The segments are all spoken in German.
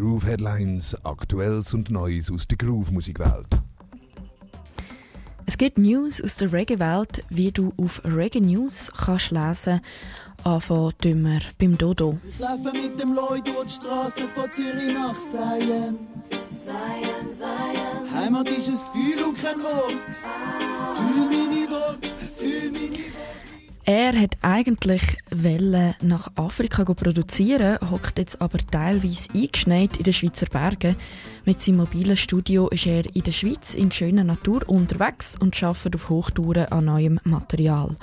Groove Headlines, Aktuelles und Neues aus der Groove-Musikwelt. Es gibt News aus der Reggae-Welt, wie du auf Reggae News kannst lesen Anfangen dümmer beim Dodo. Ich laufe mit dem Lloyd durch die Straße von Zürich nach Seien. Seien, seien. Heimat ist ein Gefühl und kein Ort. Fühl meine Worte, fühl meine Worte. Er hat eigentlich Welle nach Afrika produzieren, hockt jetzt aber teilweise eingeschneit in den Schweizer Bergen. Mit seinem mobilen Studio ist er in der Schweiz in schöner Natur unterwegs und arbeitet auf Hochtouren an neuem Material.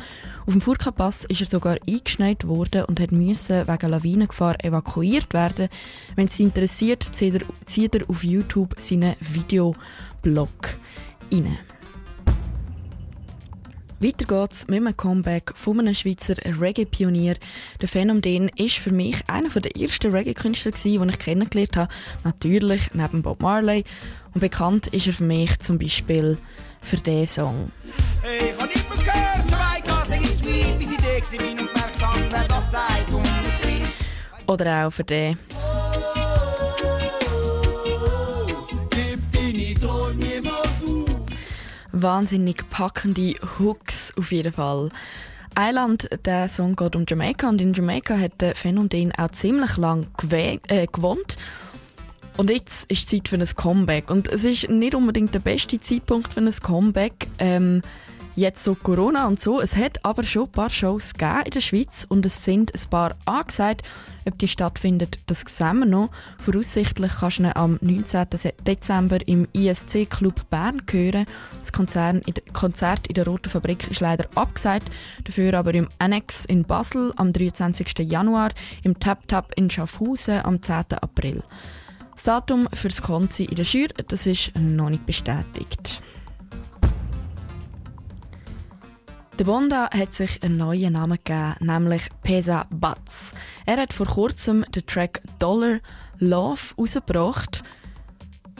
Auf dem Furka-Pass ist er sogar eingeschneit worden und hat müssen wegen Lawinengefahr evakuiert werden. Wenn es Sie interessiert, er, zieht er auf YouTube seinen Videoblog rein. Weiter geht's mit einem Comeback von einem Schweizer Reggae-Pionier. Der Phänomen ist für mich einer der ersten Reggae-Künstler, den ich kennengelernt habe. Natürlich neben Bob Marley. Und bekannt ist er für mich zum Beispiel für diesen Song. Hey, ich hab nicht mehr gehört, zwei Gassen ist sweet, bis ich da bin und gemerkt wer das sagt und. Oder auch für den. Gib deine Träume niemals auf. Wahnsinnig packende Hooks auf jeden Fall. Island, der Song geht um Jamaika und in Jamaika hat der Phänomen auch ziemlich lang äh, gewohnt. Und jetzt ist Zeit für ein Comeback. Und es ist nicht unbedingt der beste Zeitpunkt für ein Comeback. Ähm, jetzt so Corona und so. Es hat aber schon ein paar Shows gegeben in der Schweiz und es sind ein paar angesagt. Ob die stattfinden, das sehen wir noch. Voraussichtlich kannst du am 19. Dezember im ISC Club Bern hören. Das Konzert in der Roten Fabrik ist leider abgesagt. Dafür aber im Annex in Basel am 23. Januar, im Tap Tap in Schaffhausen am 10. April. Das Datum für das Konzi in der Schür, das ist noch nicht bestätigt. Der Bonda hat sich einen neuen Namen gegeben, nämlich Pesa Batz. Er hat vor kurzem den Track Dollar Love rausgebracht.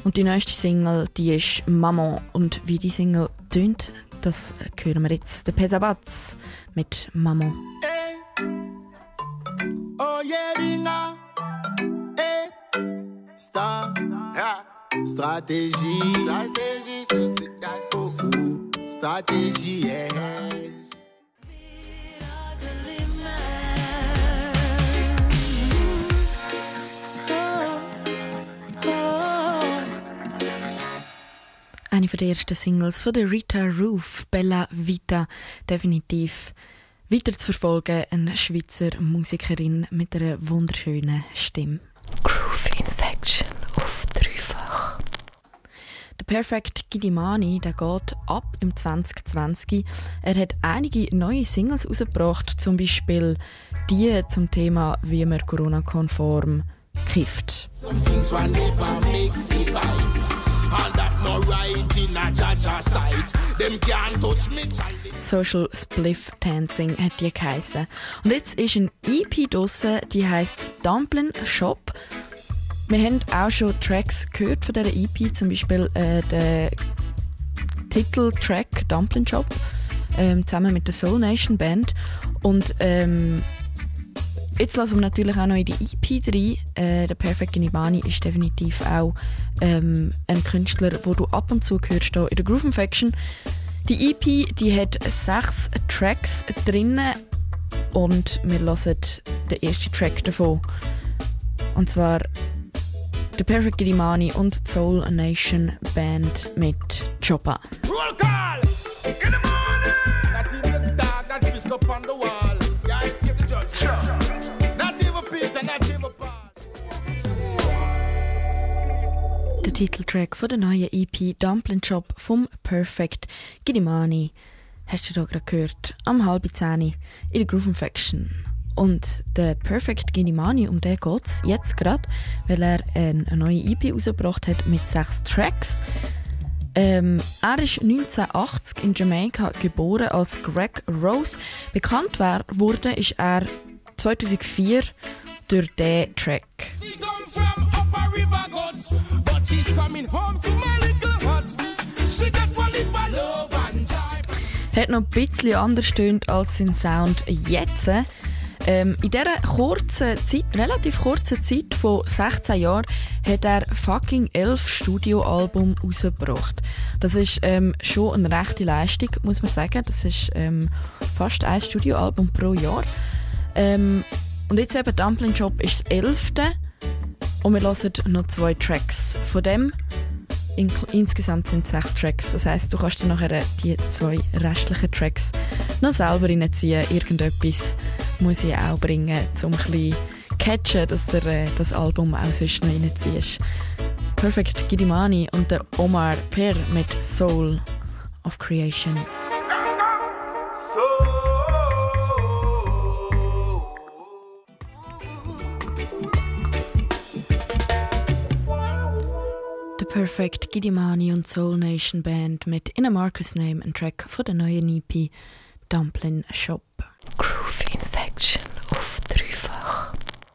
Und die neueste Single, die ist Maman. Und wie die Single tönt, das hören wir jetzt. Der Pesa Batz mit Maman. Eh. Oh yeah, Binga. Eh. Star. Ja. Stratégie. Stratégie, c'est fou. Stratégie, yeah. Eine der ersten Singles von der Rita Roof, Bella Vita, definitiv weiter zu verfolgen. Eine Schweizer Musikerin mit einer wunderschönen Stimme. Groove Infection auf dreifach. Der Perfect Gidimani, der geht ab im 2020. Er hat einige neue Singles rausgebracht, zum Beispiel die zum Thema, wie man Corona-konform kifft. Some things will never make feel bite. Social Spliff Dancing hat die geheissen. Und jetzt ist ein EP draussen, die heißt Dumpling Shop. Wir haben auch schon Tracks gehört von dieser EP, zum Beispiel äh, den Titeltrack Dumpling Shop ähm, zusammen mit der Soul Nation Band. Und ähm, Jetzt lassen wir natürlich auch noch in die EP rein. Äh, der Perfect Ginibani ist definitiv auch ähm, ein Künstler, wo du ab und zu hörst hier in der Groove Infection. Die EP die hat sechs Tracks drinnen und wir hören den ersten Track davon. Und zwar der Perfect Ginibani und Soul Nation Band mit Choppa. Roll call! Titeltrack von der neuen EP Dumpling Shop vom Perfect Gidimani. Hast du da gerade gehört? Am halb zehn in der Groove Infection. Und der Perfect Gidimani, um den geht's jetzt gerade, weil er eine neue EP rausgebracht hat mit sechs Tracks. Ähm, er ist 1980 in Jamaika geboren als Greg Rose. Bekannt wurde ist er 2004 durch diesen Track. Upper River Gods, but she's coming home to my little hut. She got one lip of love and joy. Hat noch ein bisschen anders tönt als sein Sound jetzt. Ähm, in dieser kurzen Zeit, relativ kurzen Zeit von 16 Jahren, hat er fucking elf Studioalbum rausgebracht. Das ist ähm, schon eine rechte Leistung, muss man sagen. Das ist ähm, fast ein Studioalbum pro Jahr. Ähm, und jetzt eben Dumpling Job ist das elfte und wir hören noch zwei Tracks von dem. In, insgesamt sind es sechs Tracks. Das heißt, du kannst dir nachher die zwei restlichen Tracks noch selber reinziehen. Irgendetwas muss ich auch bringen, um ein bisschen catchen, dass du äh, das Album auch sonst noch reinziehst. Perfect Gidimani und der Omar Per mit Soul of Creation. The Perfect Gidimani und Soul Nation Band mit In a Marcus Name, ein Track von der neuen EP Dumpling Shop.